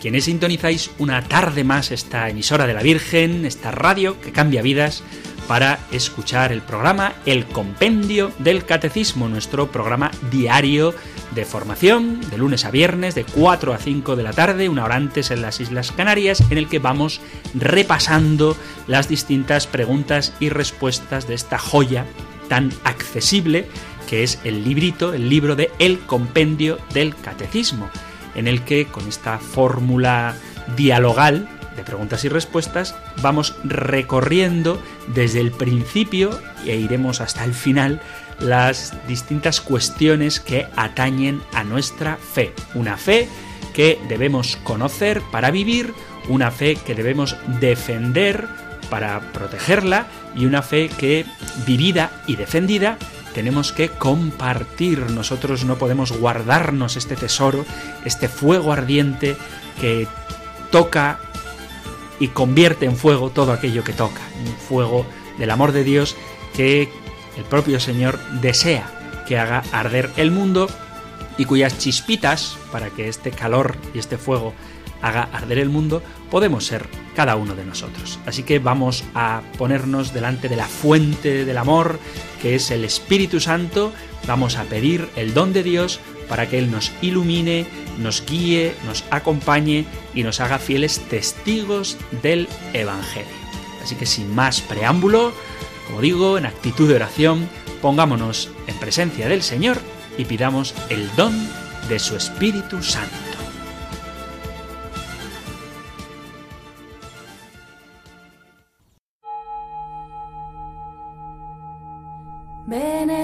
quienes sintonizáis una tarde más esta emisora de la Virgen, esta radio que cambia vidas, para escuchar el programa El Compendio del Catecismo, nuestro programa diario de formación, de lunes a viernes, de 4 a 5 de la tarde, una hora antes en las Islas Canarias, en el que vamos repasando las distintas preguntas y respuestas de esta joya tan accesible que es el librito, el libro de El Compendio del Catecismo en el que con esta fórmula dialogal de preguntas y respuestas vamos recorriendo desde el principio e iremos hasta el final las distintas cuestiones que atañen a nuestra fe. Una fe que debemos conocer para vivir, una fe que debemos defender para protegerla y una fe que vivida y defendida tenemos que compartir. Nosotros no podemos guardarnos este tesoro, este fuego ardiente que toca y convierte en fuego todo aquello que toca. Un fuego del amor de Dios que el propio Señor desea que haga arder el mundo y cuyas chispitas, para que este calor y este fuego haga arder el mundo, podemos ser cada uno de nosotros. Así que vamos a ponernos delante de la fuente del amor, que es el Espíritu Santo, vamos a pedir el don de Dios para que Él nos ilumine, nos guíe, nos acompañe y nos haga fieles testigos del Evangelio. Así que sin más preámbulo, como digo, en actitud de oración, pongámonos en presencia del Señor y pidamos el don de su Espíritu Santo.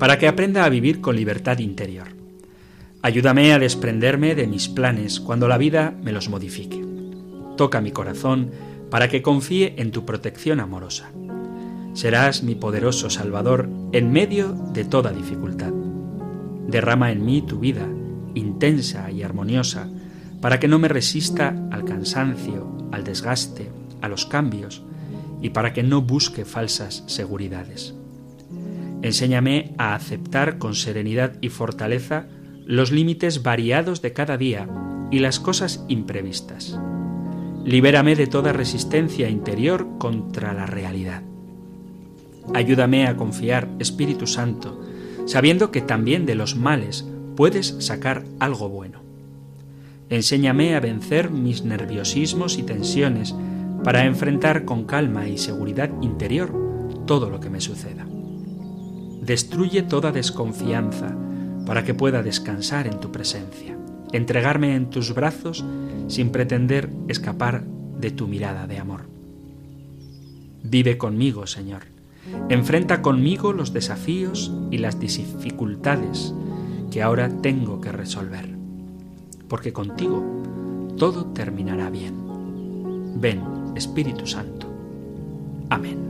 para que aprenda a vivir con libertad interior. Ayúdame a desprenderme de mis planes cuando la vida me los modifique. Toca mi corazón para que confíe en tu protección amorosa. Serás mi poderoso Salvador en medio de toda dificultad. Derrama en mí tu vida, intensa y armoniosa, para que no me resista al cansancio, al desgaste, a los cambios, y para que no busque falsas seguridades. Enséñame a aceptar con serenidad y fortaleza los límites variados de cada día y las cosas imprevistas. Libérame de toda resistencia interior contra la realidad. Ayúdame a confiar, Espíritu Santo, sabiendo que también de los males puedes sacar algo bueno. Enséñame a vencer mis nerviosismos y tensiones para enfrentar con calma y seguridad interior todo lo que me suceda. Destruye toda desconfianza para que pueda descansar en tu presencia, entregarme en tus brazos sin pretender escapar de tu mirada de amor. Vive conmigo, Señor. Enfrenta conmigo los desafíos y las dificultades que ahora tengo que resolver, porque contigo todo terminará bien. Ven, Espíritu Santo. Amén.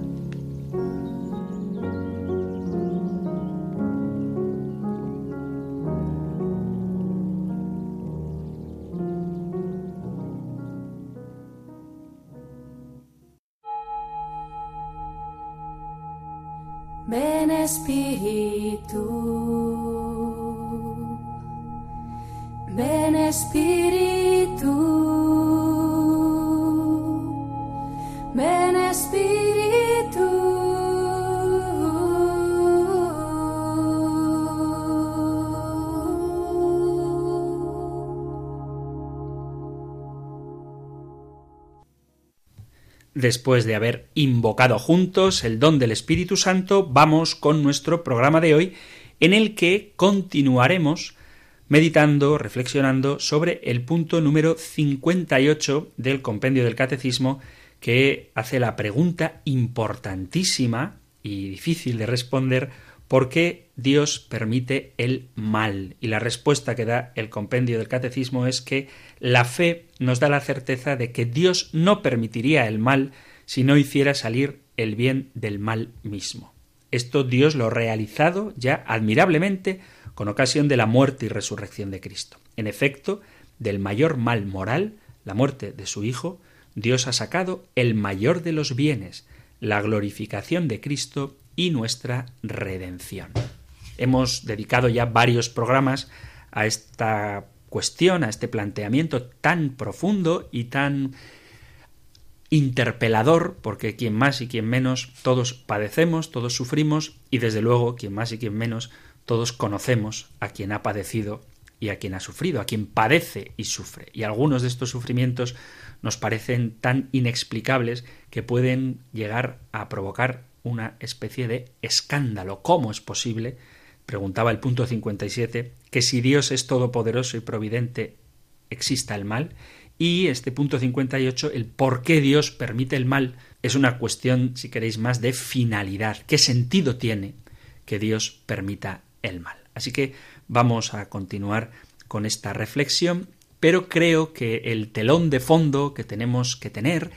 Ven después de haber invocado juntos el don del Espíritu Santo, vamos con nuestro programa de hoy en el que continuaremos meditando, reflexionando sobre el punto número 58 del compendio del Catecismo que hace la pregunta importantísima y difícil de responder ¿por qué Dios permite el mal? Y la respuesta que da el compendio del catecismo es que la fe nos da la certeza de que Dios no permitiría el mal si no hiciera salir el bien del mal mismo. Esto Dios lo ha realizado ya admirablemente con ocasión de la muerte y resurrección de Cristo. En efecto, del mayor mal moral, la muerte de su Hijo, Dios ha sacado el mayor de los bienes, la glorificación de Cristo y nuestra redención. Hemos dedicado ya varios programas a esta cuestión, a este planteamiento tan profundo y tan interpelador, porque quien más y quien menos, todos padecemos, todos sufrimos, y desde luego, quien más y quien menos, todos conocemos a quien ha padecido y a quien ha sufrido, a quien padece y sufre. Y algunos de estos sufrimientos nos parecen tan inexplicables que pueden llegar a provocar una especie de escándalo. ¿Cómo es posible? Preguntaba el punto 57, que si Dios es todopoderoso y providente, exista el mal. Y este punto 58, el por qué Dios permite el mal, es una cuestión, si queréis, más de finalidad. ¿Qué sentido tiene que Dios permita el mal? Así que vamos a continuar con esta reflexión pero creo que el telón de fondo que tenemos que tener,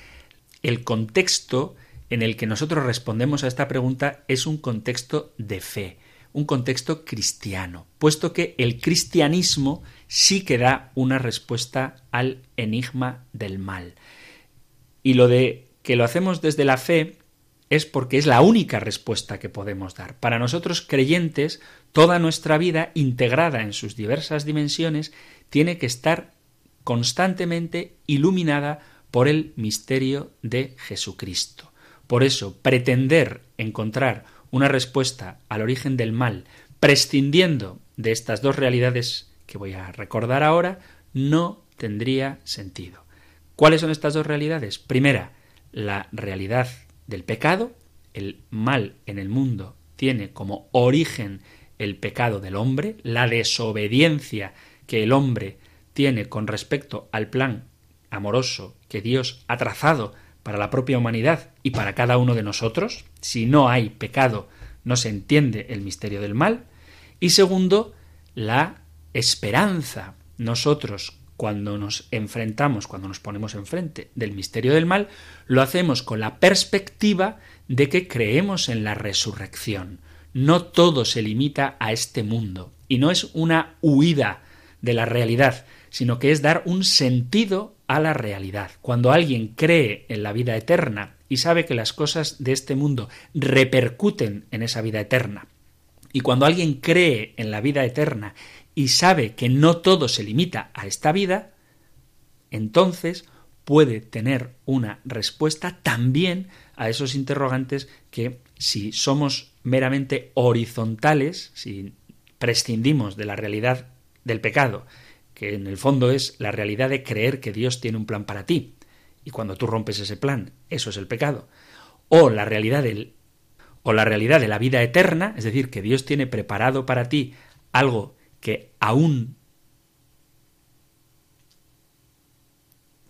el contexto en el que nosotros respondemos a esta pregunta es un contexto de fe, un contexto cristiano, puesto que el cristianismo sí que da una respuesta al enigma del mal. Y lo de que lo hacemos desde la fe es porque es la única respuesta que podemos dar. Para nosotros creyentes, toda nuestra vida, integrada en sus diversas dimensiones, tiene que estar constantemente iluminada por el misterio de Jesucristo. Por eso, pretender encontrar una respuesta al origen del mal, prescindiendo de estas dos realidades que voy a recordar ahora, no tendría sentido. ¿Cuáles son estas dos realidades? Primera, la realidad del pecado. El mal en el mundo tiene como origen el pecado del hombre, la desobediencia que el hombre tiene con respecto al plan amoroso que Dios ha trazado para la propia humanidad y para cada uno de nosotros. Si no hay pecado, no se entiende el misterio del mal. Y segundo, la esperanza. Nosotros, cuando nos enfrentamos, cuando nos ponemos enfrente del misterio del mal, lo hacemos con la perspectiva de que creemos en la resurrección. No todo se limita a este mundo y no es una huida de la realidad, sino que es dar un sentido a la realidad. Cuando alguien cree en la vida eterna y sabe que las cosas de este mundo repercuten en esa vida eterna, y cuando alguien cree en la vida eterna y sabe que no todo se limita a esta vida, entonces puede tener una respuesta también a esos interrogantes que si somos meramente horizontales, si prescindimos de la realidad del pecado, que en el fondo es la realidad de creer que Dios tiene un plan para ti, y cuando tú rompes ese plan, eso es el pecado, o la realidad del o la realidad de la vida eterna, es decir, que Dios tiene preparado para ti algo que aún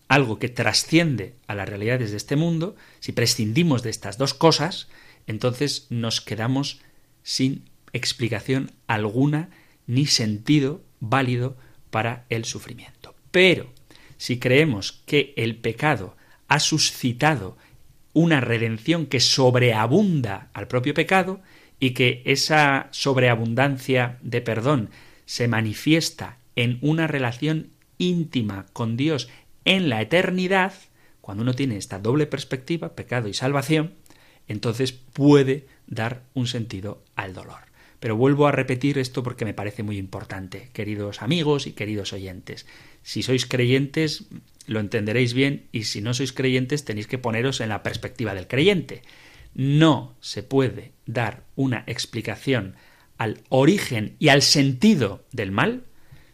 algo que trasciende a las realidades de este mundo, si prescindimos de estas dos cosas, entonces nos quedamos sin explicación alguna ni sentido válido para el sufrimiento. Pero si creemos que el pecado ha suscitado una redención que sobreabunda al propio pecado y que esa sobreabundancia de perdón se manifiesta en una relación íntima con Dios en la eternidad, cuando uno tiene esta doble perspectiva, pecado y salvación, entonces puede dar un sentido al dolor. Pero vuelvo a repetir esto porque me parece muy importante, queridos amigos y queridos oyentes. Si sois creyentes, lo entenderéis bien y si no sois creyentes tenéis que poneros en la perspectiva del creyente. No se puede dar una explicación al origen y al sentido del mal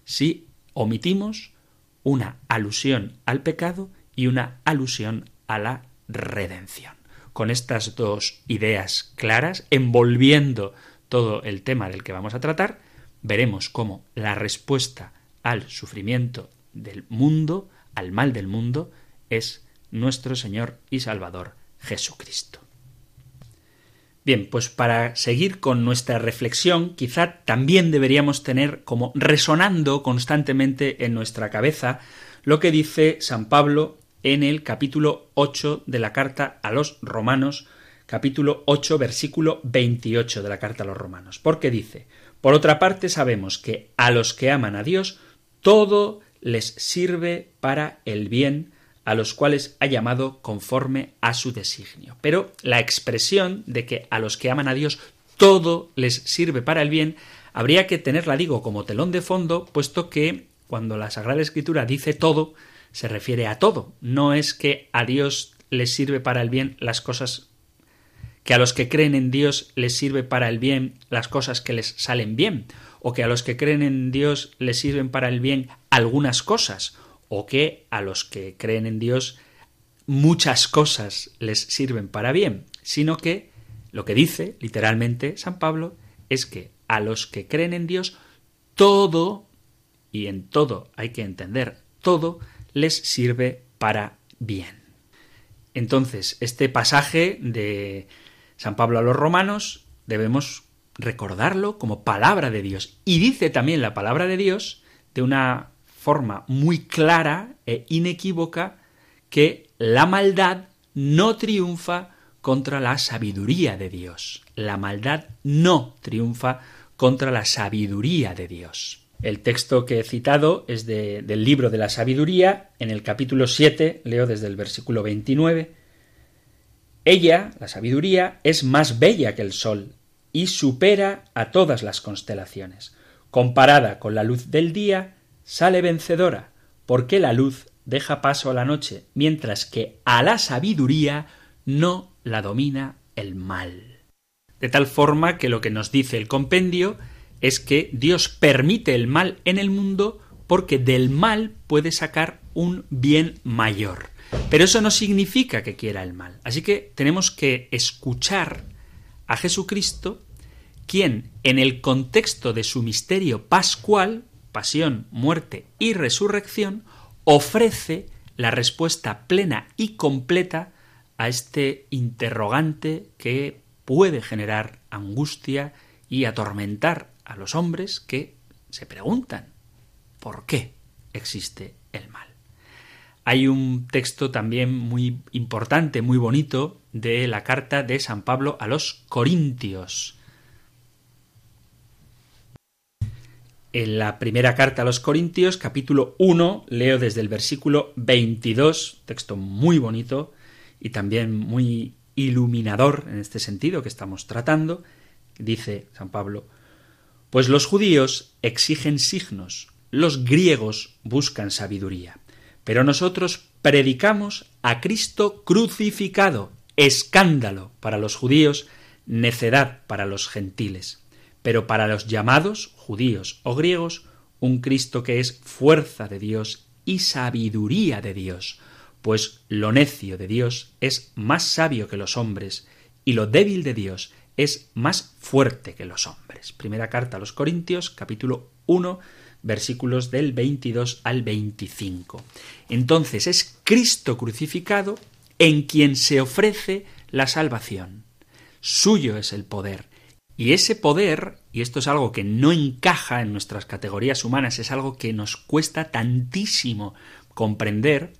si omitimos una alusión al pecado y una alusión a la redención. Con estas dos ideas claras, envolviendo todo el tema del que vamos a tratar, veremos cómo la respuesta al sufrimiento del mundo, al mal del mundo, es nuestro Señor y Salvador Jesucristo. Bien, pues para seguir con nuestra reflexión, quizá también deberíamos tener como resonando constantemente en nuestra cabeza lo que dice San Pablo en el capítulo 8 de la carta a los romanos, capítulo 8, versículo 28 de la carta a los romanos. Porque dice, por otra parte sabemos que a los que aman a Dios, todo les sirve para el bien, a los cuales ha llamado conforme a su designio. Pero la expresión de que a los que aman a Dios todo les sirve para el bien, habría que tenerla, digo, como telón de fondo, puesto que cuando la Sagrada Escritura dice todo, se refiere a todo. No es que a Dios les sirve para el bien las cosas que a los que creen en Dios les sirve para el bien las cosas que les salen bien, o que a los que creen en Dios les sirven para el bien algunas cosas, o que a los que creen en Dios muchas cosas les sirven para bien, sino que lo que dice literalmente San Pablo es que a los que creen en Dios todo, y en todo hay que entender todo, les sirve para bien. Entonces, este pasaje de San Pablo a los romanos debemos recordarlo como palabra de Dios. Y dice también la palabra de Dios de una forma muy clara e inequívoca que la maldad no triunfa contra la sabiduría de Dios. La maldad no triunfa contra la sabiduría de Dios. El texto que he citado es del libro de la sabiduría, en el capítulo 7, leo desde el versículo 29. Ella, la sabiduría, es más bella que el sol y supera a todas las constelaciones. Comparada con la luz del día, sale vencedora, porque la luz deja paso a la noche, mientras que a la sabiduría no la domina el mal. De tal forma que lo que nos dice el compendio es que Dios permite el mal en el mundo porque del mal puede sacar un bien mayor. Pero eso no significa que quiera el mal. Así que tenemos que escuchar a Jesucristo, quien en el contexto de su misterio pascual pasión, muerte y resurrección, ofrece la respuesta plena y completa a este interrogante que puede generar angustia y atormentar a los hombres que se preguntan ¿por qué existe el mal? Hay un texto también muy importante, muy bonito, de la carta de San Pablo a los Corintios, En la primera carta a los Corintios, capítulo 1, leo desde el versículo 22, texto muy bonito y también muy iluminador en este sentido que estamos tratando, dice San Pablo, pues los judíos exigen signos, los griegos buscan sabiduría, pero nosotros predicamos a Cristo crucificado, escándalo para los judíos, necedad para los gentiles pero para los llamados, judíos o griegos, un Cristo que es fuerza de Dios y sabiduría de Dios, pues lo necio de Dios es más sabio que los hombres, y lo débil de Dios es más fuerte que los hombres. Primera carta a los Corintios, capítulo 1, versículos del 22 al 25. Entonces es Cristo crucificado en quien se ofrece la salvación. Suyo es el poder, y ese poder, y esto es algo que no encaja en nuestras categorías humanas, es algo que nos cuesta tantísimo comprender,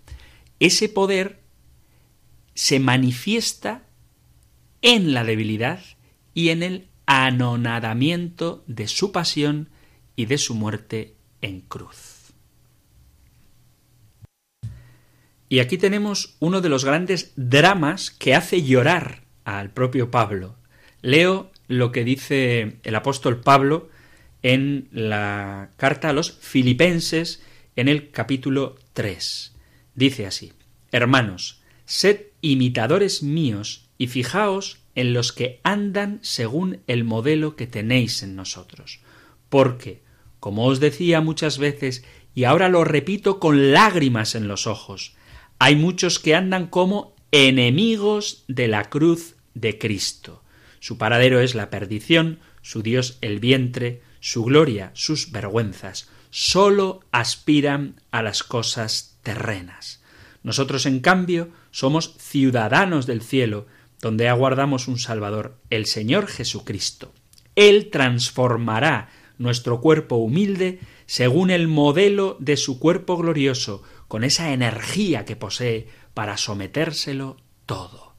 ese poder se manifiesta en la debilidad y en el anonadamiento de su pasión y de su muerte en cruz. Y aquí tenemos uno de los grandes dramas que hace llorar al propio Pablo. Leo lo que dice el apóstol Pablo en la carta a los filipenses en el capítulo 3. Dice así, Hermanos, sed imitadores míos y fijaos en los que andan según el modelo que tenéis en nosotros. Porque, como os decía muchas veces, y ahora lo repito con lágrimas en los ojos, hay muchos que andan como enemigos de la cruz de Cristo. Su paradero es la perdición, su Dios el vientre, su gloria, sus vergüenzas. Sólo aspiran a las cosas terrenas. Nosotros, en cambio, somos ciudadanos del cielo, donde aguardamos un Salvador, el Señor Jesucristo. Él transformará nuestro cuerpo humilde según el modelo de su cuerpo glorioso, con esa energía que posee para sometérselo todo.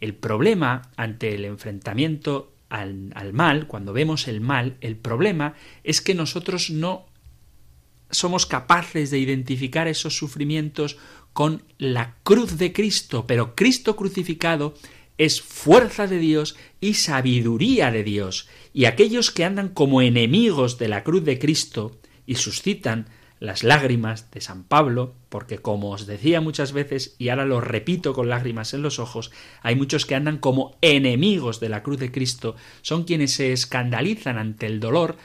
El problema ante el enfrentamiento al, al, mal, cuando vemos el mal, el problema es que nosotros no somos capaces de identificar esos sufrimientos con la cruz de Cristo, pero Cristo crucificado es fuerza de Dios y sabiduría de Dios, y aquellos que andan como enemigos de la cruz de Cristo y suscitan las lágrimas de San Pablo, porque como os decía muchas veces, y ahora lo repito con lágrimas en los ojos, hay muchos que andan como enemigos de la cruz de Cristo, son quienes se escandalizan ante el dolor,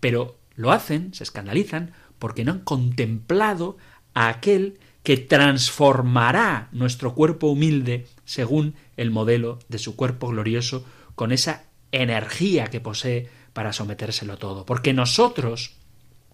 pero lo hacen, se escandalizan, porque no han contemplado a aquel que transformará nuestro cuerpo humilde según el modelo de su cuerpo glorioso, con esa energía que posee para sometérselo todo. Porque nosotros,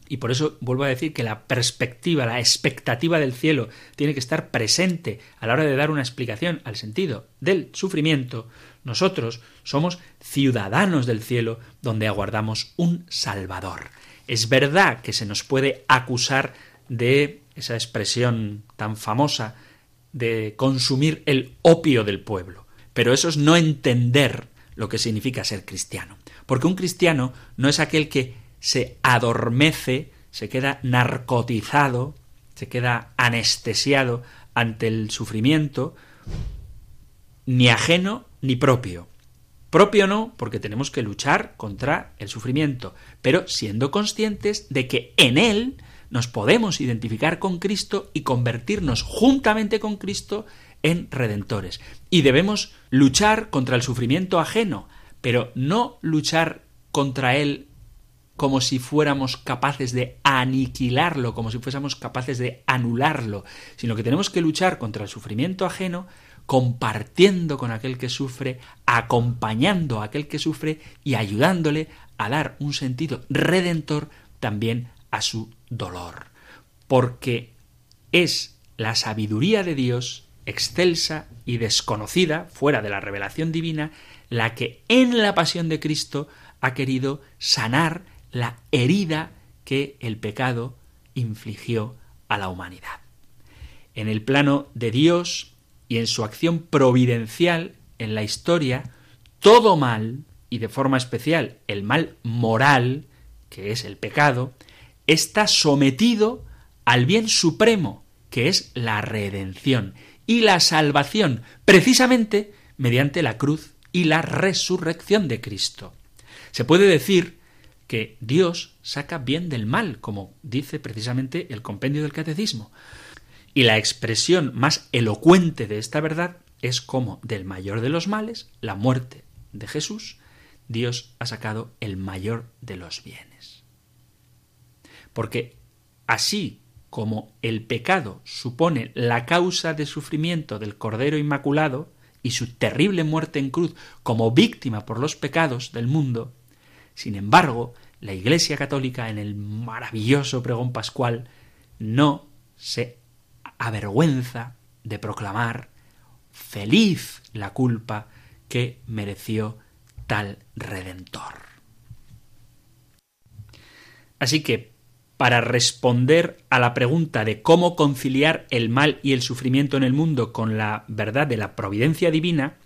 y por eso vuelvo a decir que la perspectiva, la expectativa del cielo tiene que estar presente a la hora de dar una explicación al sentido del sufrimiento. Nosotros somos ciudadanos del cielo donde aguardamos un Salvador. Es verdad que se nos puede acusar de esa expresión tan famosa de consumir el opio del pueblo, pero eso es no entender lo que significa ser cristiano. Porque un cristiano no es aquel que se adormece, se queda narcotizado, se queda anestesiado ante el sufrimiento, ni ajeno ni propio. Propio no, porque tenemos que luchar contra el sufrimiento, pero siendo conscientes de que en él nos podemos identificar con Cristo y convertirnos juntamente con Cristo en redentores. Y debemos luchar contra el sufrimiento ajeno, pero no luchar contra él como si fuéramos capaces de aniquilarlo, como si fuésemos capaces de anularlo, sino que tenemos que luchar contra el sufrimiento ajeno compartiendo con aquel que sufre, acompañando a aquel que sufre y ayudándole a dar un sentido redentor también a su dolor. Porque es la sabiduría de Dios, excelsa y desconocida, fuera de la revelación divina, la que en la pasión de Cristo ha querido sanar la herida que el pecado infligió a la humanidad. En el plano de Dios, y en su acción providencial en la historia, todo mal, y de forma especial el mal moral, que es el pecado, está sometido al bien supremo, que es la redención y la salvación, precisamente mediante la cruz y la resurrección de Cristo. Se puede decir que Dios saca bien del mal, como dice precisamente el compendio del catecismo. Y la expresión más elocuente de esta verdad es como del mayor de los males, la muerte de Jesús, Dios ha sacado el mayor de los bienes. Porque así como el pecado supone la causa de sufrimiento del Cordero Inmaculado y su terrible muerte en cruz como víctima por los pecados del mundo, sin embargo, la Iglesia Católica en el maravilloso pregón pascual no se avergüenza de proclamar feliz la culpa que mereció tal redentor. Así que, para responder a la pregunta de cómo conciliar el mal y el sufrimiento en el mundo con la verdad de la providencia divina,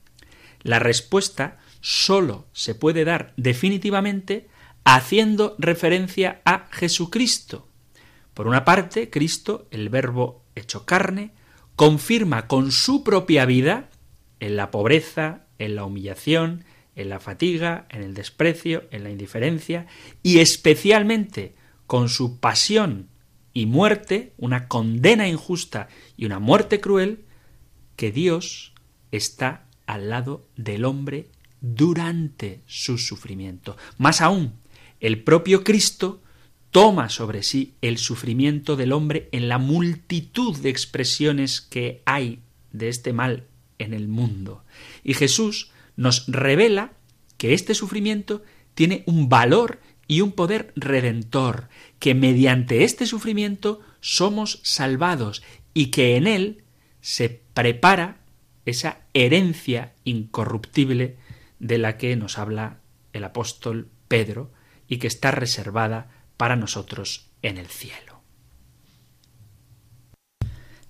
la respuesta sólo se puede dar definitivamente haciendo referencia a Jesucristo. Por una parte, Cristo, el Verbo hecho carne, confirma con su propia vida, en la pobreza, en la humillación, en la fatiga, en el desprecio, en la indiferencia, y especialmente con su pasión y muerte, una condena injusta y una muerte cruel, que Dios está al lado del hombre durante su sufrimiento. Más aún, el propio Cristo toma sobre sí el sufrimiento del hombre en la multitud de expresiones que hay de este mal en el mundo. Y Jesús nos revela que este sufrimiento tiene un valor y un poder redentor, que mediante este sufrimiento somos salvados y que en él se prepara esa herencia incorruptible de la que nos habla el apóstol Pedro y que está reservada para nosotros en el cielo.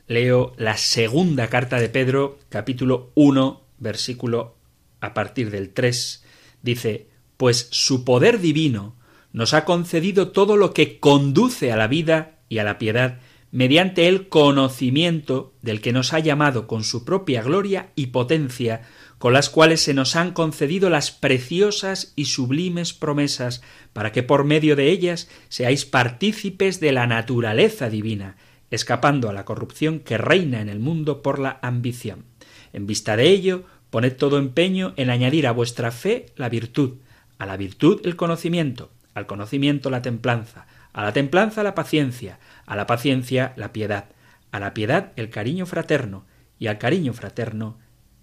Leo la segunda carta de Pedro, capítulo 1, versículo a partir del 3. Dice, Pues su poder divino nos ha concedido todo lo que conduce a la vida y a la piedad mediante el conocimiento del que nos ha llamado con su propia gloria y potencia, con las cuales se nos han concedido las preciosas y sublimes promesas, para que por medio de ellas seáis partícipes de la naturaleza divina, escapando a la corrupción que reina en el mundo por la ambición. En vista de ello, poned todo empeño en añadir a vuestra fe la virtud, a la virtud el conocimiento, al conocimiento la templanza, a la templanza la paciencia, a la paciencia la piedad, a la piedad el cariño fraterno y al cariño fraterno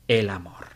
el amor.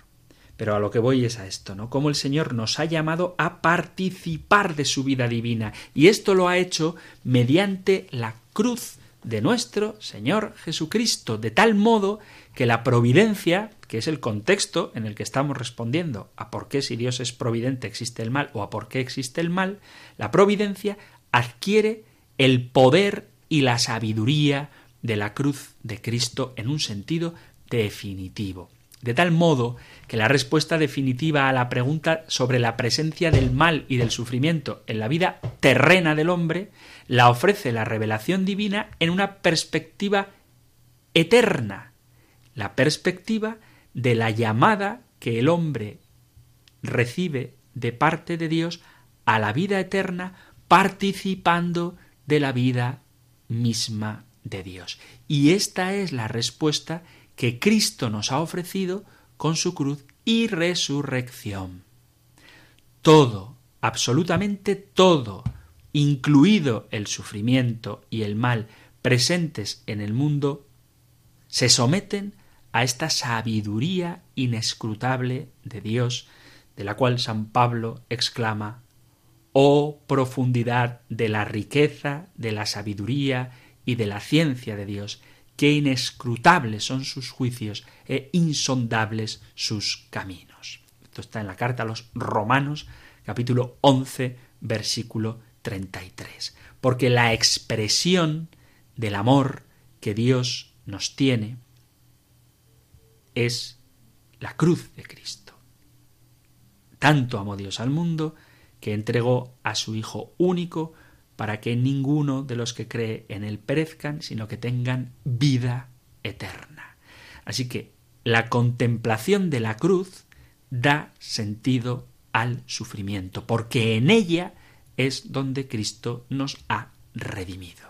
Pero a lo que voy es a esto, ¿no? Como el Señor nos ha llamado a participar de su vida divina y esto lo ha hecho mediante la cruz de nuestro Señor Jesucristo, de tal modo que la providencia, que es el contexto en el que estamos respondiendo a por qué si Dios es providente existe el mal o a por qué existe el mal, la providencia adquiere el poder y la sabiduría de la cruz de Cristo en un sentido definitivo. De tal modo que la respuesta definitiva a la pregunta sobre la presencia del mal y del sufrimiento en la vida terrena del hombre la ofrece la revelación divina en una perspectiva eterna, la perspectiva de la llamada que el hombre recibe de parte de Dios a la vida eterna participando de la vida misma de Dios. Y esta es la respuesta que Cristo nos ha ofrecido con su cruz y resurrección. Todo, absolutamente todo, incluido el sufrimiento y el mal presentes en el mundo, se someten a esta sabiduría inescrutable de Dios, de la cual San Pablo exclama Oh profundidad de la riqueza, de la sabiduría y de la ciencia de Dios, qué inescrutables son sus juicios e insondables sus caminos. Esto está en la carta a los Romanos, capítulo 11, versículo 33. Porque la expresión del amor que Dios nos tiene es la cruz de Cristo. Tanto amó Dios al mundo que entregó a su Hijo único para que ninguno de los que cree en él perezcan, sino que tengan vida eterna. Así que la contemplación de la cruz da sentido al sufrimiento, porque en ella es donde Cristo nos ha redimido.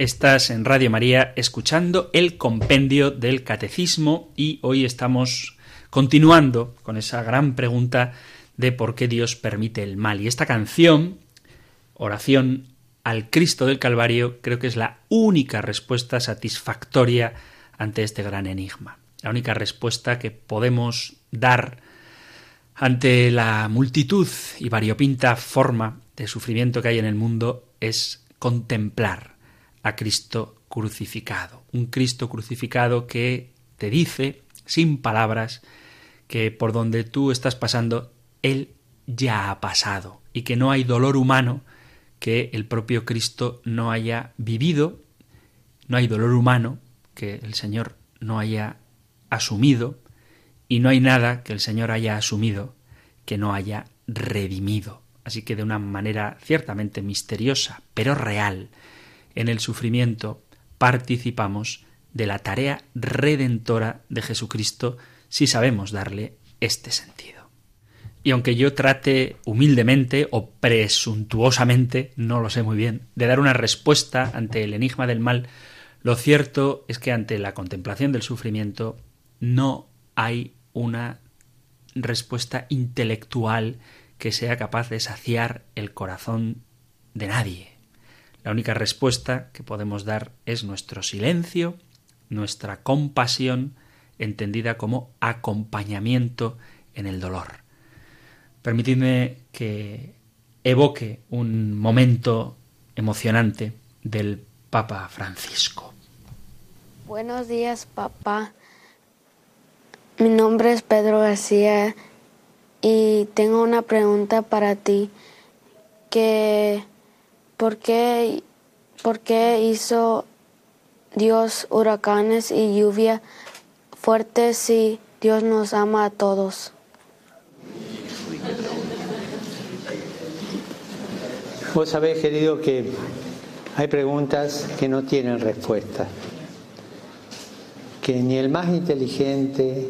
Estás en Radio María escuchando el compendio del catecismo y hoy estamos continuando con esa gran pregunta de por qué Dios permite el mal. Y esta canción, oración al Cristo del Calvario, creo que es la única respuesta satisfactoria ante este gran enigma. La única respuesta que podemos dar ante la multitud y variopinta forma de sufrimiento que hay en el mundo es contemplar a Cristo crucificado. Un Cristo crucificado que te dice, sin palabras, que por donde tú estás pasando, Él ya ha pasado y que no hay dolor humano que el propio Cristo no haya vivido, no hay dolor humano que el Señor no haya asumido y no hay nada que el Señor haya asumido que no haya redimido. Así que de una manera ciertamente misteriosa, pero real, en el sufrimiento participamos de la tarea redentora de Jesucristo si sabemos darle este sentido. Y aunque yo trate humildemente o presuntuosamente, no lo sé muy bien, de dar una respuesta ante el enigma del mal, lo cierto es que ante la contemplación del sufrimiento no hay una respuesta intelectual que sea capaz de saciar el corazón de nadie. La única respuesta que podemos dar es nuestro silencio, nuestra compasión, entendida como acompañamiento en el dolor. Permitidme que evoque un momento emocionante del Papa Francisco. Buenos días, papá. Mi nombre es Pedro García y tengo una pregunta para ti. Que, ¿por, qué, ¿Por qué hizo Dios huracanes y lluvia fuerte si Dios nos ama a todos? Vos sabés, querido, que hay preguntas que no tienen respuesta, que ni el más inteligente,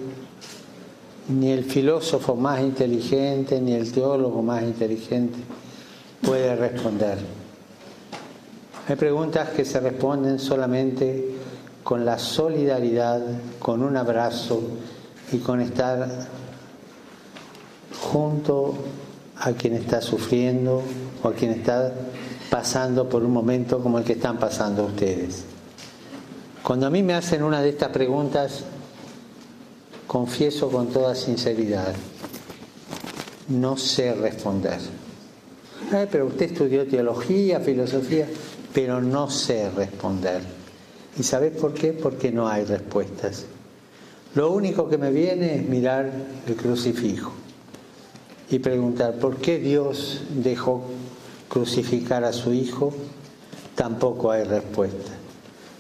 ni el filósofo más inteligente, ni el teólogo más inteligente puede responder. Hay preguntas que se responden solamente con la solidaridad, con un abrazo y con estar junto a quien está sufriendo o a quien está pasando por un momento como el que están pasando ustedes. Cuando a mí me hacen una de estas preguntas, confieso con toda sinceridad, no sé responder. Pero usted estudió teología, filosofía, pero no sé responder. ¿Y sabes por qué? Porque no hay respuestas. Lo único que me viene es mirar el crucifijo y preguntar por qué Dios dejó crucificar a su hijo. Tampoco hay respuesta.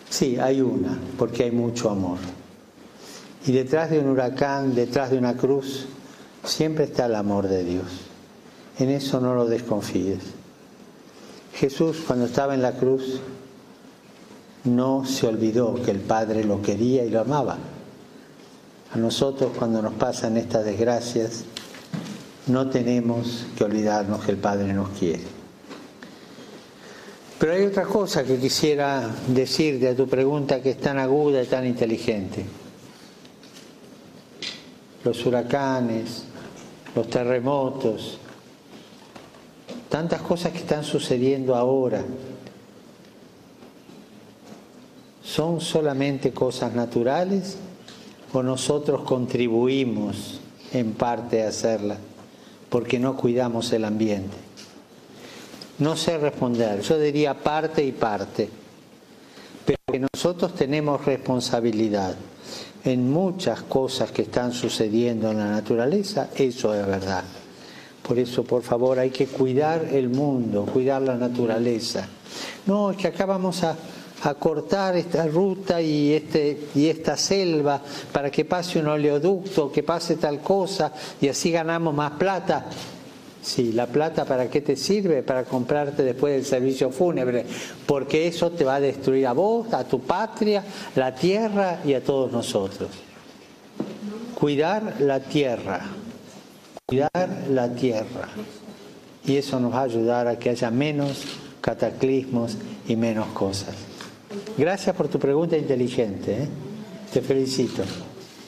Sí, hay una, porque hay mucho amor. Y detrás de un huracán, detrás de una cruz, siempre está el amor de Dios. En eso no lo desconfíes. Jesús cuando estaba en la cruz no se olvidó que el Padre lo quería y lo amaba. A nosotros cuando nos pasan estas desgracias no tenemos que olvidarnos que el Padre nos quiere. Pero hay otra cosa que quisiera decirte a tu pregunta que es tan aguda y tan inteligente. Los huracanes, los terremotos, tantas cosas que están sucediendo ahora, ¿son solamente cosas naturales o nosotros contribuimos en parte a hacerlas porque no cuidamos el ambiente? No sé responder, yo diría parte y parte, pero que nosotros tenemos responsabilidad en muchas cosas que están sucediendo en la naturaleza, eso es verdad. Por eso, por favor, hay que cuidar el mundo, cuidar la naturaleza. No, es que acá vamos a, a cortar esta ruta y, este, y esta selva para que pase un oleoducto, que pase tal cosa y así ganamos más plata. Sí, la plata para qué te sirve? Para comprarte después el servicio fúnebre, porque eso te va a destruir a vos, a tu patria, la tierra y a todos nosotros. Cuidar la tierra, cuidar la tierra. Y eso nos va a ayudar a que haya menos cataclismos y menos cosas. Gracias por tu pregunta inteligente. ¿eh? Te felicito.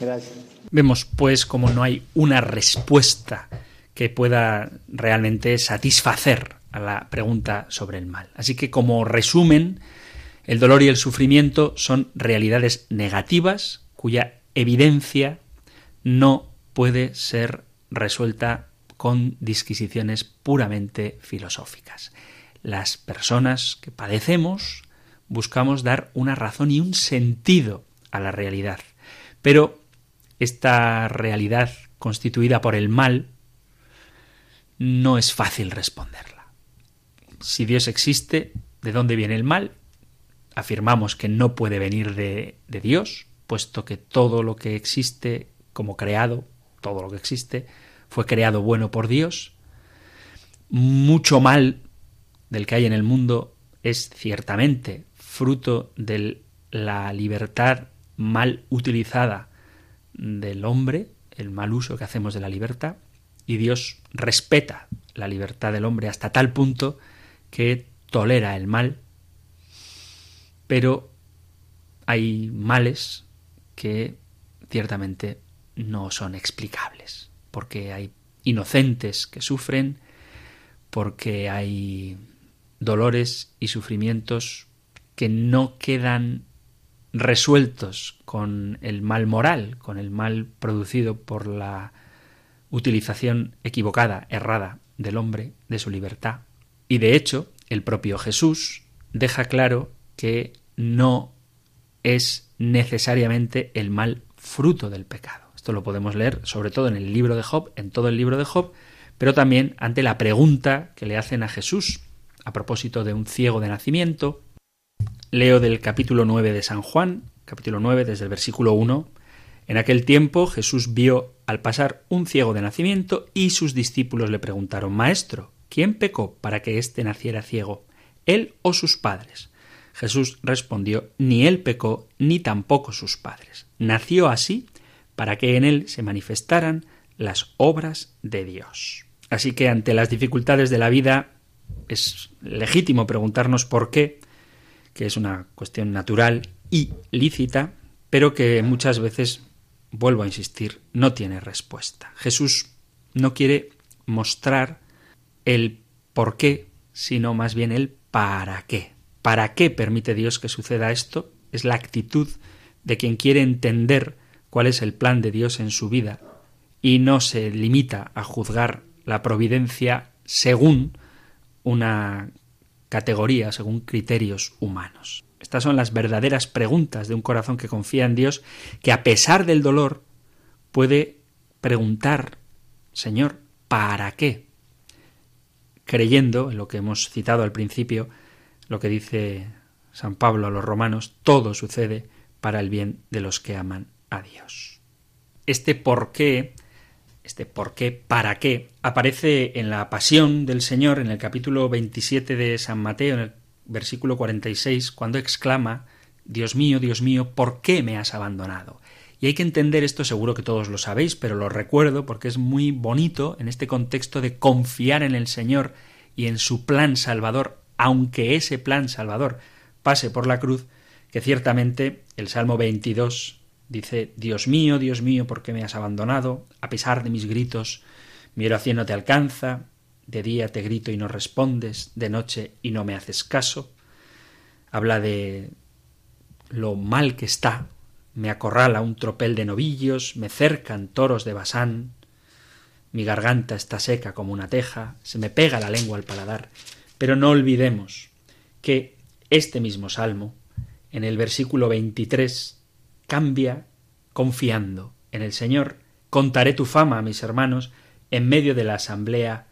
Gracias. Vemos pues como no hay una respuesta que pueda realmente satisfacer a la pregunta sobre el mal. Así que como resumen, el dolor y el sufrimiento son realidades negativas cuya evidencia no puede ser resuelta con disquisiciones puramente filosóficas. Las personas que padecemos buscamos dar una razón y un sentido a la realidad. Pero esta realidad constituida por el mal no es fácil responderla. Si Dios existe, ¿de dónde viene el mal? Afirmamos que no puede venir de, de Dios, puesto que todo lo que existe como creado, todo lo que existe, fue creado bueno por Dios. Mucho mal del que hay en el mundo es ciertamente fruto de la libertad mal utilizada del hombre, el mal uso que hacemos de la libertad, y Dios respeta la libertad del hombre hasta tal punto que tolera el mal, pero hay males que ciertamente no son explicables, porque hay inocentes que sufren, porque hay dolores y sufrimientos que no quedan resueltos con el mal moral, con el mal producido por la utilización equivocada, errada del hombre, de su libertad. Y de hecho, el propio Jesús deja claro que no es necesariamente el mal fruto del pecado. Esto lo podemos leer sobre todo en el libro de Job, en todo el libro de Job, pero también ante la pregunta que le hacen a Jesús a propósito de un ciego de nacimiento. Leo del capítulo 9 de San Juan, capítulo 9 desde el versículo 1. En aquel tiempo Jesús vio al pasar un ciego de nacimiento y sus discípulos le preguntaron Maestro, ¿quién pecó para que éste naciera ciego? ¿Él o sus padres? Jesús respondió Ni él pecó, ni tampoco sus padres. Nació así para que en él se manifestaran las obras de Dios. Así que ante las dificultades de la vida es legítimo preguntarnos por qué, que es una cuestión natural y lícita, pero que muchas veces vuelvo a insistir, no tiene respuesta. Jesús no quiere mostrar el por qué, sino más bien el para qué. ¿Para qué permite Dios que suceda esto? Es la actitud de quien quiere entender cuál es el plan de Dios en su vida y no se limita a juzgar la providencia según una categoría, según criterios humanos. Estas son las verdaderas preguntas de un corazón que confía en Dios, que a pesar del dolor puede preguntar, Señor, ¿para qué? Creyendo en lo que hemos citado al principio, lo que dice San Pablo a los romanos, todo sucede para el bien de los que aman a Dios. Este por qué, este por qué, para qué, aparece en la pasión del Señor en el capítulo 27 de San Mateo, en el versículo 46, cuando exclama, Dios mío, Dios mío, ¿por qué me has abandonado? Y hay que entender esto, seguro que todos lo sabéis, pero lo recuerdo porque es muy bonito en este contexto de confiar en el Señor y en su plan salvador, aunque ese plan salvador pase por la cruz, que ciertamente el Salmo 22 dice, Dios mío, Dios mío, ¿por qué me has abandonado? A pesar de mis gritos, mi oración no te alcanza, de día te grito y no respondes, de noche y no me haces caso. Habla de lo mal que está, me acorrala un tropel de novillos, me cercan toros de Basán, mi garganta está seca como una teja, se me pega la lengua al paladar. Pero no olvidemos que este mismo salmo, en el versículo 23, cambia confiando en el Señor. Contaré tu fama a mis hermanos, en medio de la asamblea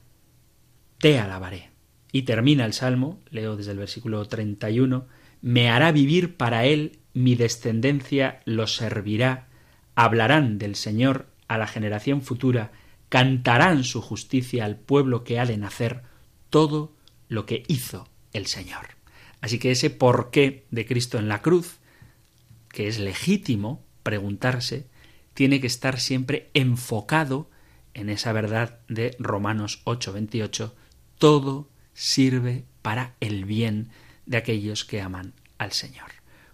te alabaré. Y termina el salmo, leo desde el versículo 31, me hará vivir para él, mi descendencia lo servirá, hablarán del Señor a la generación futura, cantarán su justicia al pueblo que ha de nacer, todo lo que hizo el Señor. Así que ese porqué de Cristo en la cruz, que es legítimo preguntarse, tiene que estar siempre enfocado en esa verdad de Romanos 8:28, todo sirve para el bien de aquellos que aman al Señor.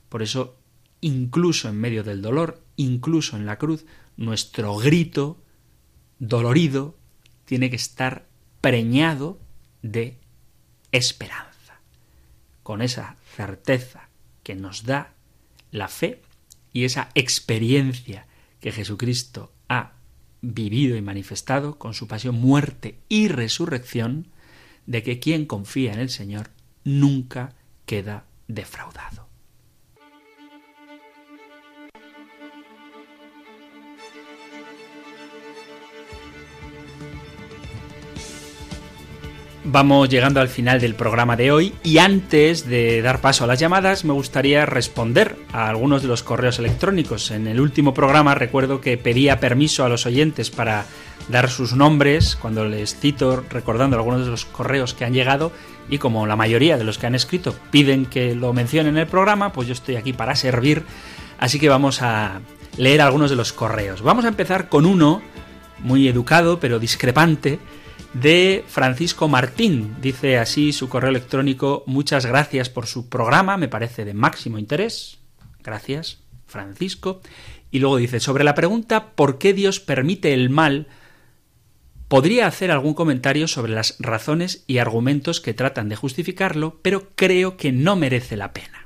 Por eso, incluso en medio del dolor, incluso en la cruz, nuestro grito dolorido tiene que estar preñado de esperanza con esa certeza que nos da la fe y esa experiencia que Jesucristo ha vivido y manifestado con su pasión, muerte y resurrección, de que quien confía en el Señor nunca queda defraudado. Vamos llegando al final del programa de hoy y antes de dar paso a las llamadas me gustaría responder a algunos de los correos electrónicos. En el último programa recuerdo que pedía permiso a los oyentes para dar sus nombres cuando les cito recordando algunos de los correos que han llegado y como la mayoría de los que han escrito piden que lo mencione en el programa, pues yo estoy aquí para servir. Así que vamos a leer algunos de los correos. Vamos a empezar con uno muy educado pero discrepante de Francisco Martín. Dice así su correo electrónico, muchas gracias por su programa, me parece de máximo interés. Gracias, Francisco. Y luego dice, sobre la pregunta ¿por qué Dios permite el mal? Podría hacer algún comentario sobre las razones y argumentos que tratan de justificarlo, pero creo que no merece la pena.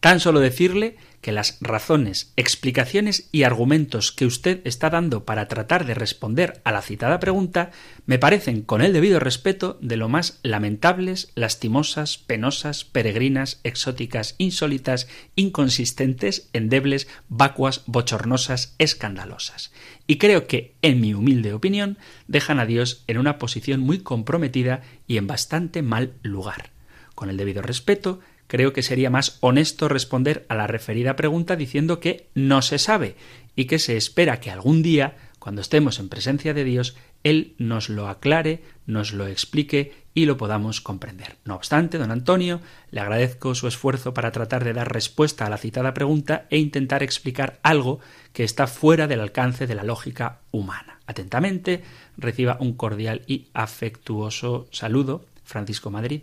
Tan solo decirle que las razones, explicaciones y argumentos que usted está dando para tratar de responder a la citada pregunta me parecen, con el debido respeto, de lo más lamentables, lastimosas, penosas, peregrinas, exóticas, insólitas, inconsistentes, endebles, vacuas, bochornosas, escandalosas. Y creo que, en mi humilde opinión, dejan a Dios en una posición muy comprometida y en bastante mal lugar. Con el debido respeto, creo que sería más honesto responder a la referida pregunta diciendo que no se sabe y que se espera que algún día, cuando estemos en presencia de Dios, Él nos lo aclare, nos lo explique y lo podamos comprender. No obstante, don Antonio, le agradezco su esfuerzo para tratar de dar respuesta a la citada pregunta e intentar explicar algo que está fuera del alcance de la lógica humana. Atentamente, reciba un cordial y afectuoso saludo, Francisco Madrid,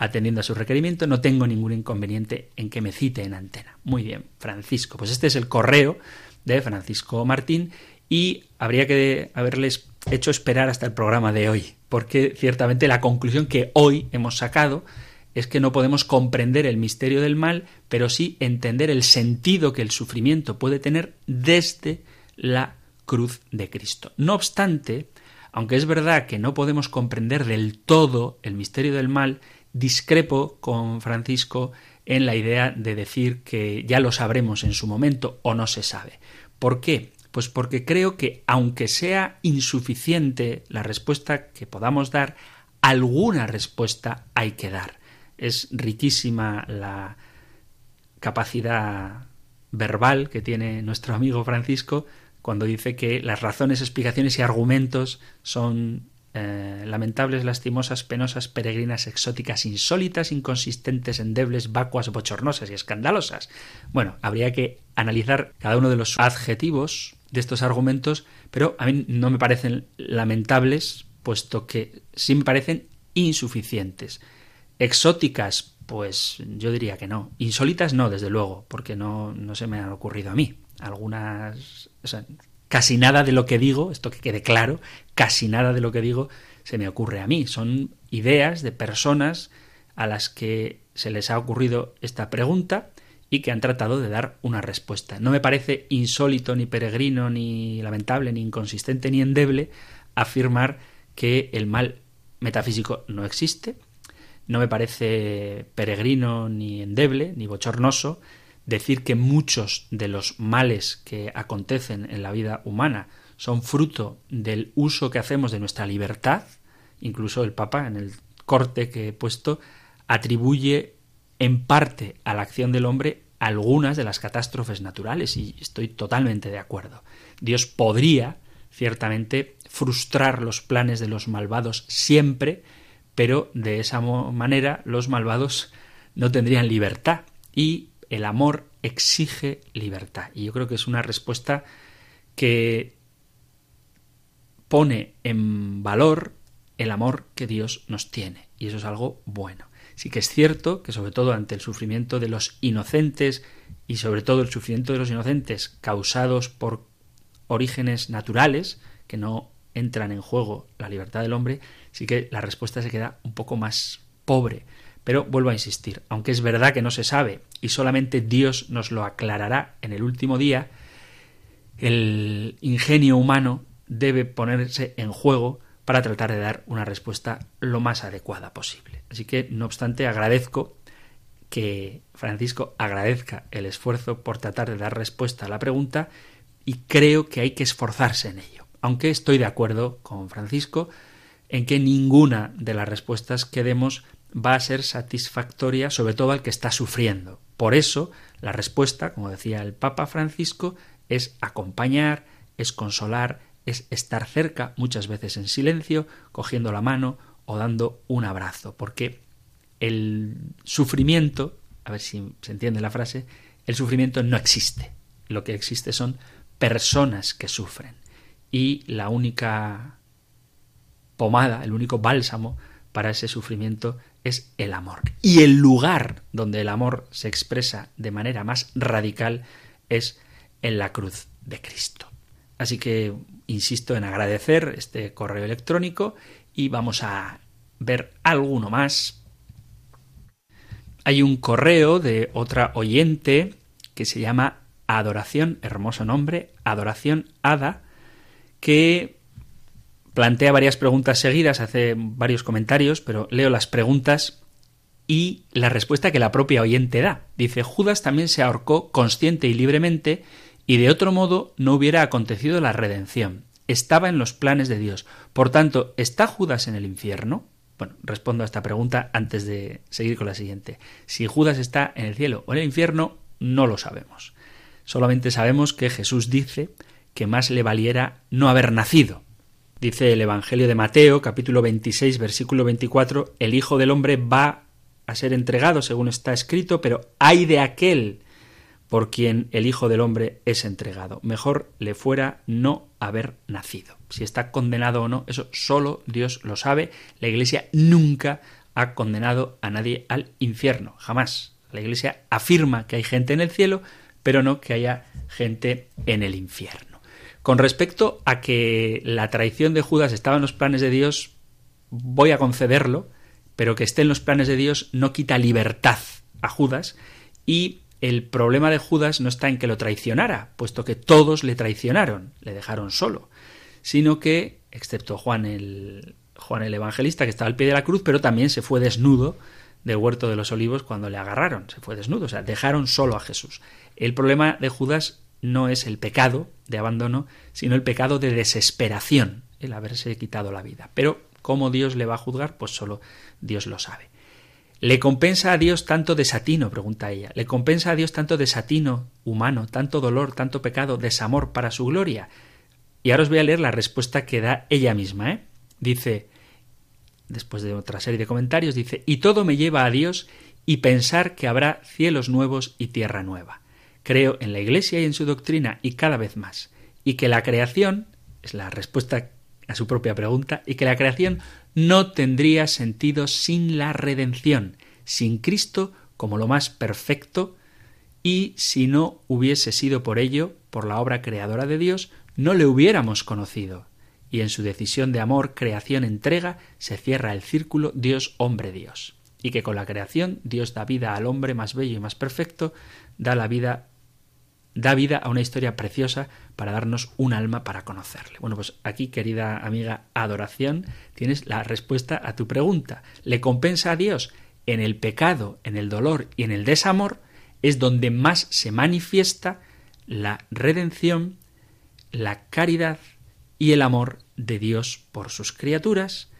atendiendo a su requerimiento, no tengo ningún inconveniente en que me cite en antena. Muy bien, Francisco. Pues este es el correo de Francisco Martín y habría que haberles hecho esperar hasta el programa de hoy, porque ciertamente la conclusión que hoy hemos sacado es que no podemos comprender el misterio del mal, pero sí entender el sentido que el sufrimiento puede tener desde la cruz de Cristo. No obstante, aunque es verdad que no podemos comprender del todo el misterio del mal, discrepo con Francisco en la idea de decir que ya lo sabremos en su momento o no se sabe. ¿Por qué? Pues porque creo que aunque sea insuficiente la respuesta que podamos dar, alguna respuesta hay que dar. Es riquísima la capacidad verbal que tiene nuestro amigo Francisco cuando dice que las razones, explicaciones y argumentos son eh, lamentables, lastimosas, penosas, peregrinas, exóticas, insólitas, inconsistentes, endebles, vacuas, bochornosas y escandalosas. Bueno, habría que analizar cada uno de los adjetivos de estos argumentos, pero a mí no me parecen lamentables, puesto que sí me parecen insuficientes. Exóticas, pues yo diría que no. Insólitas no, desde luego, porque no, no se me han ocurrido a mí. Algunas... casi nada de lo que digo, esto que quede claro, casi nada de lo que digo se me ocurre a mí. Son ideas de personas a las que se les ha ocurrido esta pregunta y que han tratado de dar una respuesta. No me parece insólito, ni peregrino, ni lamentable, ni inconsistente, ni endeble afirmar que el mal metafísico no existe. No me parece peregrino, ni endeble, ni bochornoso decir que muchos de los males que acontecen en la vida humana son fruto del uso que hacemos de nuestra libertad. Incluso el Papa, en el corte que he puesto, atribuye en parte a la acción del hombre algunas de las catástrofes naturales y estoy totalmente de acuerdo. Dios podría, ciertamente, frustrar los planes de los malvados siempre, pero de esa manera los malvados no tendrían libertad y el amor exige libertad. Y yo creo que es una respuesta que pone en valor el amor que Dios nos tiene. Y eso es algo bueno. Sí que es cierto que sobre todo ante el sufrimiento de los inocentes y sobre todo el sufrimiento de los inocentes causados por orígenes naturales que no entran en juego la libertad del hombre, sí que la respuesta se queda un poco más pobre. Pero vuelvo a insistir, aunque es verdad que no se sabe y solamente Dios nos lo aclarará en el último día, el ingenio humano debe ponerse en juego para tratar de dar una respuesta lo más adecuada posible. Así que, no obstante, agradezco que Francisco agradezca el esfuerzo por tratar de dar respuesta a la pregunta y creo que hay que esforzarse en ello. Aunque estoy de acuerdo con Francisco en que ninguna de las respuestas que demos va a ser satisfactoria, sobre todo al que está sufriendo. Por eso, la respuesta, como decía el Papa Francisco, es acompañar, es consolar, es estar cerca, muchas veces en silencio, cogiendo la mano o dando un abrazo, porque el sufrimiento, a ver si se entiende la frase, el sufrimiento no existe. Lo que existe son personas que sufren. Y la única pomada, el único bálsamo para ese sufrimiento es el amor. Y el lugar donde el amor se expresa de manera más radical es en la cruz de Cristo. Así que insisto en agradecer este correo electrónico y vamos a ver alguno más. Hay un correo de otra oyente que se llama Adoración, hermoso nombre, Adoración Ada, que plantea varias preguntas seguidas, hace varios comentarios, pero leo las preguntas y la respuesta que la propia oyente da. Dice, Judas también se ahorcó consciente y libremente y de otro modo no hubiera acontecido la redención. Estaba en los planes de Dios. Por tanto, ¿está Judas en el infierno? Bueno, respondo a esta pregunta antes de seguir con la siguiente. Si Judas está en el cielo o en el infierno, no lo sabemos. Solamente sabemos que Jesús dice que más le valiera no haber nacido. Dice el Evangelio de Mateo, capítulo 26, versículo 24, el Hijo del Hombre va a ser entregado, según está escrito, pero hay de aquel por quien el Hijo del Hombre es entregado. Mejor le fuera no haber nacido. Si está condenado o no, eso solo Dios lo sabe. La Iglesia nunca ha condenado a nadie al infierno, jamás. La Iglesia afirma que hay gente en el cielo, pero no que haya gente en el infierno. Con respecto a que la traición de Judas estaba en los planes de Dios, voy a concederlo, pero que esté en los planes de Dios no quita libertad a Judas y el problema de Judas no está en que lo traicionara, puesto que todos le traicionaron, le dejaron solo, sino que, excepto Juan el, Juan el Evangelista, que estaba al pie de la cruz, pero también se fue desnudo del huerto de los olivos cuando le agarraron, se fue desnudo, o sea, dejaron solo a Jesús. El problema de Judas no es el pecado de abandono, sino el pecado de desesperación, el haberse quitado la vida. Pero cómo Dios le va a juzgar, pues solo Dios lo sabe. ¿Le compensa a Dios tanto desatino? pregunta ella. ¿Le compensa a Dios tanto desatino humano, tanto dolor, tanto pecado, desamor para su gloria? Y ahora os voy a leer la respuesta que da ella misma. ¿eh? Dice, después de otra serie de comentarios, dice, y todo me lleva a Dios y pensar que habrá cielos nuevos y tierra nueva. Creo en la Iglesia y en su doctrina y cada vez más. Y que la creación, es la respuesta a su propia pregunta, y que la creación no tendría sentido sin la redención, sin Cristo como lo más perfecto, y si no hubiese sido por ello, por la obra creadora de Dios, no le hubiéramos conocido. Y en su decisión de amor, creación, entrega, se cierra el círculo Dios, hombre, Dios. Y que con la creación Dios da vida al hombre más bello y más perfecto, da la vida da vida a una historia preciosa para darnos un alma para conocerle. Bueno, pues aquí, querida amiga Adoración, tienes la respuesta a tu pregunta. ¿Le compensa a Dios? En el pecado, en el dolor y en el desamor es donde más se manifiesta la redención, la caridad y el amor de Dios por sus criaturas,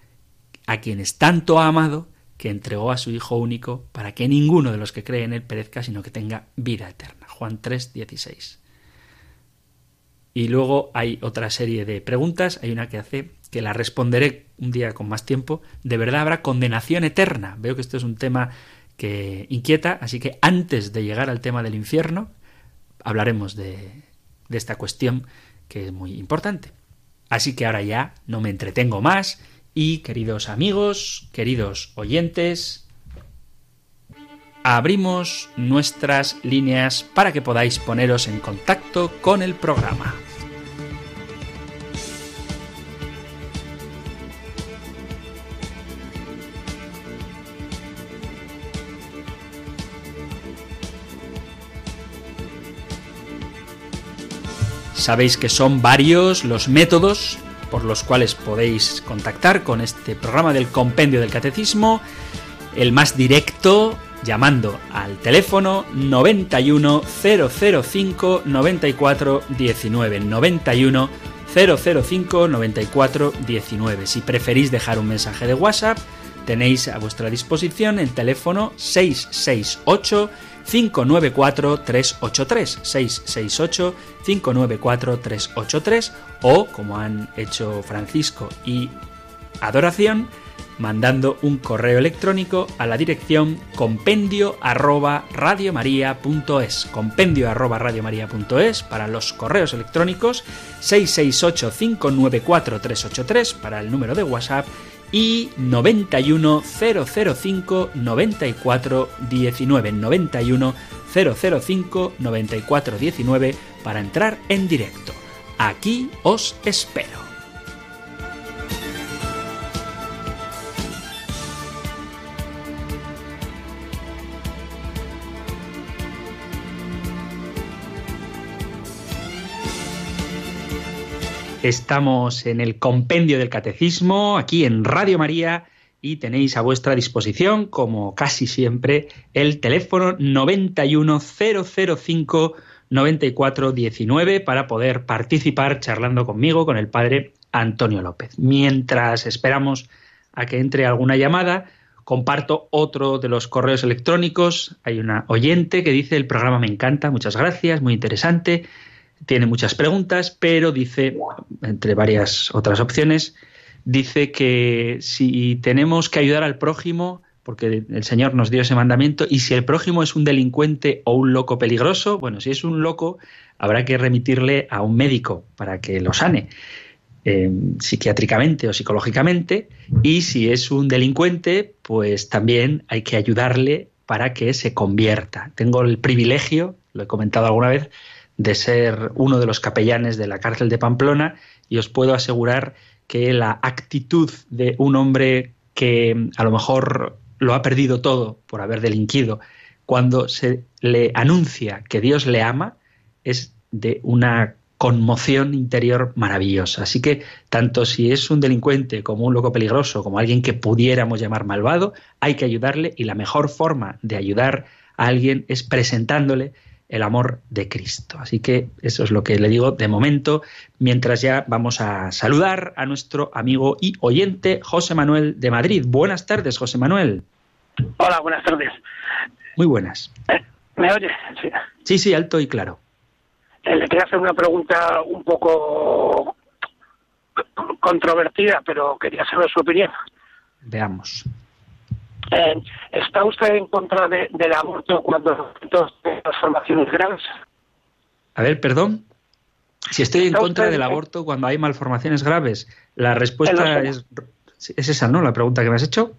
a quienes tanto ha amado que entregó a su Hijo único para que ninguno de los que creen en él perezca, sino que tenga vida eterna. Juan 3, 16. Y luego hay otra serie de preguntas. Hay una que hace que la responderé un día con más tiempo. ¿De verdad habrá condenación eterna? Veo que esto es un tema que inquieta, así que antes de llegar al tema del infierno, hablaremos de, de esta cuestión que es muy importante. Así que ahora ya no me entretengo más y queridos amigos, queridos oyentes, abrimos nuestras líneas para que podáis poneros en contacto con el programa. Sabéis que son varios los métodos por los cuales podéis contactar con este programa del Compendio del Catecismo. El más directo llamando al teléfono 91 005 94 19 91 005 94 19. Si preferís dejar un mensaje de WhatsApp, tenéis a vuestra disposición el teléfono 668 594 383 668 594 383 o como han hecho Francisco y Adoración mandando un correo electrónico a la dirección compendio arroba radiomaria.es compendio arroba radiomaria.es para los correos electrónicos 668 594 383 para el número de WhatsApp y 91 005 94 19 91 005 94 19 para entrar en directo. Aquí os espero. Estamos en el compendio del catecismo, aquí en Radio María, y tenéis a vuestra disposición, como casi siempre, el teléfono 91005 9419 para poder participar charlando conmigo, con el padre Antonio López. Mientras esperamos a que entre alguna llamada, comparto otro de los correos electrónicos. Hay una oyente que dice el programa me encanta, muchas gracias, muy interesante tiene muchas preguntas, pero dice, entre varias otras opciones, dice que si tenemos que ayudar al prójimo, porque el Señor nos dio ese mandamiento, y si el prójimo es un delincuente o un loco peligroso, bueno, si es un loco, habrá que remitirle a un médico para que lo sane. Eh, psiquiátricamente o psicológicamente y si es un delincuente pues también hay que ayudarle para que se convierta. Tengo el privilegio, lo he comentado alguna vez, de ser uno de los capellanes de la cárcel de Pamplona y os puedo asegurar que la actitud de un hombre que a lo mejor lo ha perdido todo por haber delinquido, cuando se le anuncia que Dios le ama, es de una conmoción interior maravillosa. Así que tanto si es un delincuente como un loco peligroso, como alguien que pudiéramos llamar malvado, hay que ayudarle y la mejor forma de ayudar a alguien es presentándole el amor de Cristo. Así que eso es lo que le digo de momento, mientras ya vamos a saludar a nuestro amigo y oyente José Manuel de Madrid. Buenas tardes, José Manuel. Hola, buenas tardes. Muy buenas. ¿Me oye? Sí. Sí, sí, alto y claro. Eh, le quería hacer una pregunta un poco controvertida, pero quería saber su opinión. Veamos. Eh, ¿Está usted en contra de- del aborto cuando transformaciones graves? A ver, perdón. Si estoy en ¿Está contra del aborto cuando hay malformaciones graves, la respuesta es, es esa, ¿no? La pregunta que me has hecho,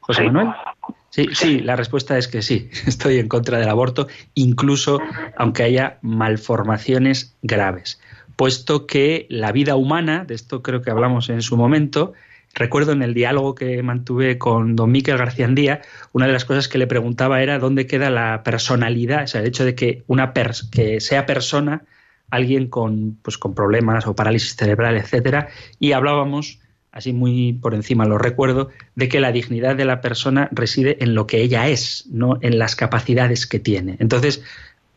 José Sí. Manuel. Sí, sí, la respuesta es que sí, estoy en contra del aborto, incluso aunque haya malformaciones graves, puesto que la vida humana, de esto creo que hablamos en su momento, recuerdo en el diálogo que mantuve con don Miquel García Andía, una de las cosas que le preguntaba era dónde queda la personalidad, o sea, el hecho de que una pers- que sea persona alguien con pues con problemas o parálisis cerebral, etcétera, y hablábamos así muy por encima lo recuerdo, de que la dignidad de la persona reside en lo que ella es, no en las capacidades que tiene. Entonces,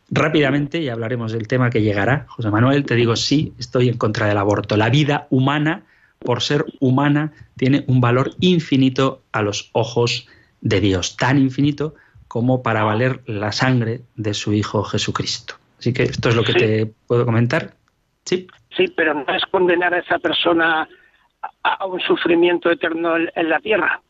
rápidamente, y hablaremos del tema que llegará, José Manuel, te digo, sí, estoy en contra del aborto. La vida humana, por ser humana, tiene un valor infinito a los ojos de Dios, tan infinito como para valer la sangre de su Hijo Jesucristo. Así que esto es lo que Sí. te puedo comentar. Sí. Sí, pero no es condenar a esa persona a, un sufrimiento eterno en la tierra.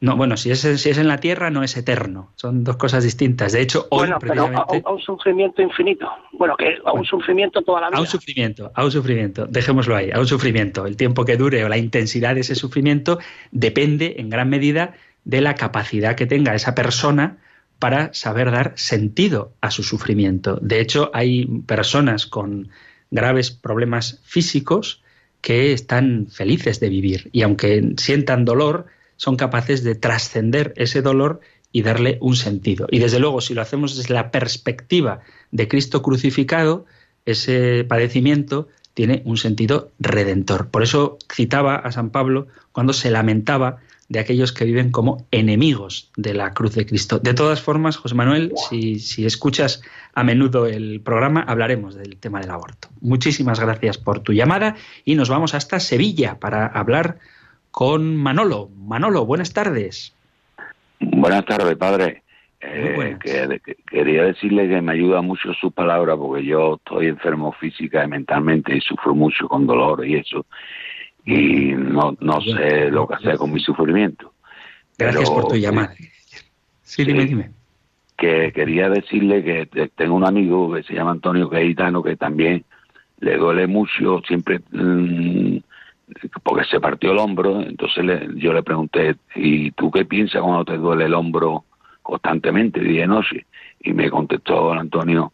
No, bueno, si es, si es en la tierra no es eterno. Son dos cosas distintas. De hecho, hoy bueno, pero a, precisamente... a un sufrimiento infinito. Bueno, que a un sufrimiento toda la vida. A un sufrimiento, a un sufrimiento, dejémoslo ahí, a un sufrimiento. El tiempo que dure o la intensidad de ese sufrimiento depende en gran medida de la capacidad que tenga esa persona para saber dar sentido a su sufrimiento. De hecho, hay personas con graves problemas físicos que están felices de vivir y aunque sientan dolor, son capaces de trascender ese dolor y darle un sentido. Y desde luego, si lo hacemos desde la perspectiva de Cristo crucificado, ese padecimiento tiene un sentido redentor. Por eso citaba a San Pablo cuando se lamentaba de aquellos que viven como enemigos de la cruz de Cristo. De todas formas, José Manuel, si, si escuchas a menudo el programa, hablaremos del tema del aborto. Muchísimas gracias por tu llamada y nos vamos hasta Sevilla para hablar con Manolo. Manolo, buenas tardes. Buenas tardes, padre. Eh, buenas. que- que- quería decirle que me ayuda mucho su palabra porque yo estoy enfermo física y mentalmente y sufro mucho con dolor y eso. Y no, no sé lo que hacer con mi sufrimiento. Gracias Pero, por tu llamada. Sí, dime, Sí. dime. Que quería decirle que te- tengo un amigo que se llama Antonio que es gitano que también le duele mucho siempre mm, porque se partió el hombro. Entonces le- yo le pregunté, ¿y tú qué piensas cuando te duele el hombro constantemente, día y noche? Y me contestó Antonio,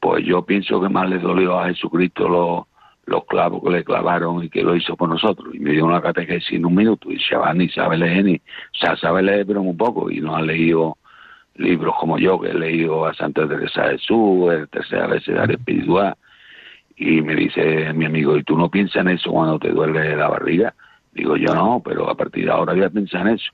pues yo pienso que más le dolió a Jesucristo los, los clavos que le clavaron y que lo hizo por nosotros. Y me dio una catequesis en un minuto y chaval ni sabe leer ni, o sea, sabe leer pero muy poco y no ha leído libros como yo, que he leído a Santa Teresa de Jesús, el tercer abecedario espiritual, y me dice mi amigo, ¿y tú no piensas en eso cuando te duele la barriga? Digo, yo no, pero a partir de ahora voy a pensar en eso.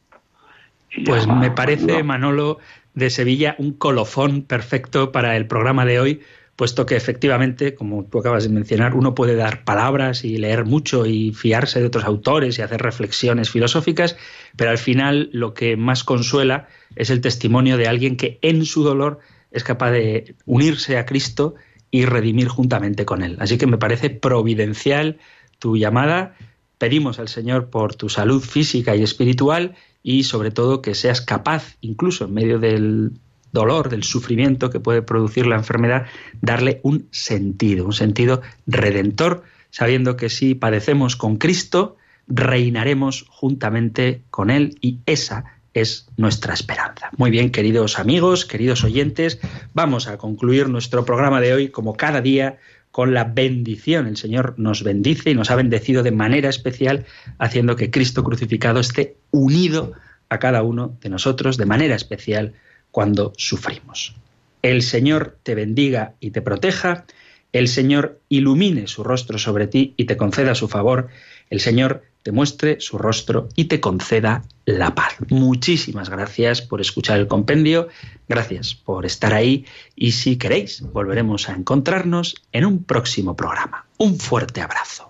Y Pues me parece. Manolo de Sevilla, un colofón perfecto para el programa de hoy, puesto que efectivamente, como tú acabas de mencionar, uno puede dar palabras y leer mucho y fiarse de otros autores y hacer reflexiones filosóficas, pero al final lo que más consuela es el testimonio de alguien que en su dolor es capaz de unirse a Cristo y redimir juntamente con Él. Así que me parece providencial tu llamada. Pedimos al Señor por tu salud física y espiritual y sobre todo que seas capaz, incluso en medio del dolor, del sufrimiento que puede producir la enfermedad, darle un sentido, un sentido redentor, sabiendo que si padecemos con Cristo, reinaremos juntamente con Él y esa es nuestra esperanza. Muy bien, queridos amigos, queridos oyentes, vamos a concluir nuestro programa de hoy como cada día con la bendición. El Señor nos bendice y nos ha bendecido de manera especial, haciendo que Cristo crucificado esté unido a cada uno de nosotros de manera especial cuando sufrimos. El Señor te bendiga y te proteja, el Señor ilumine su rostro sobre ti y te conceda su favor, el Señor te muestre su rostro y te conceda la paz. Muchísimas gracias por escuchar el compendio, gracias por estar ahí y si queréis volveremos a encontrarnos en un próximo programa. Un fuerte abrazo.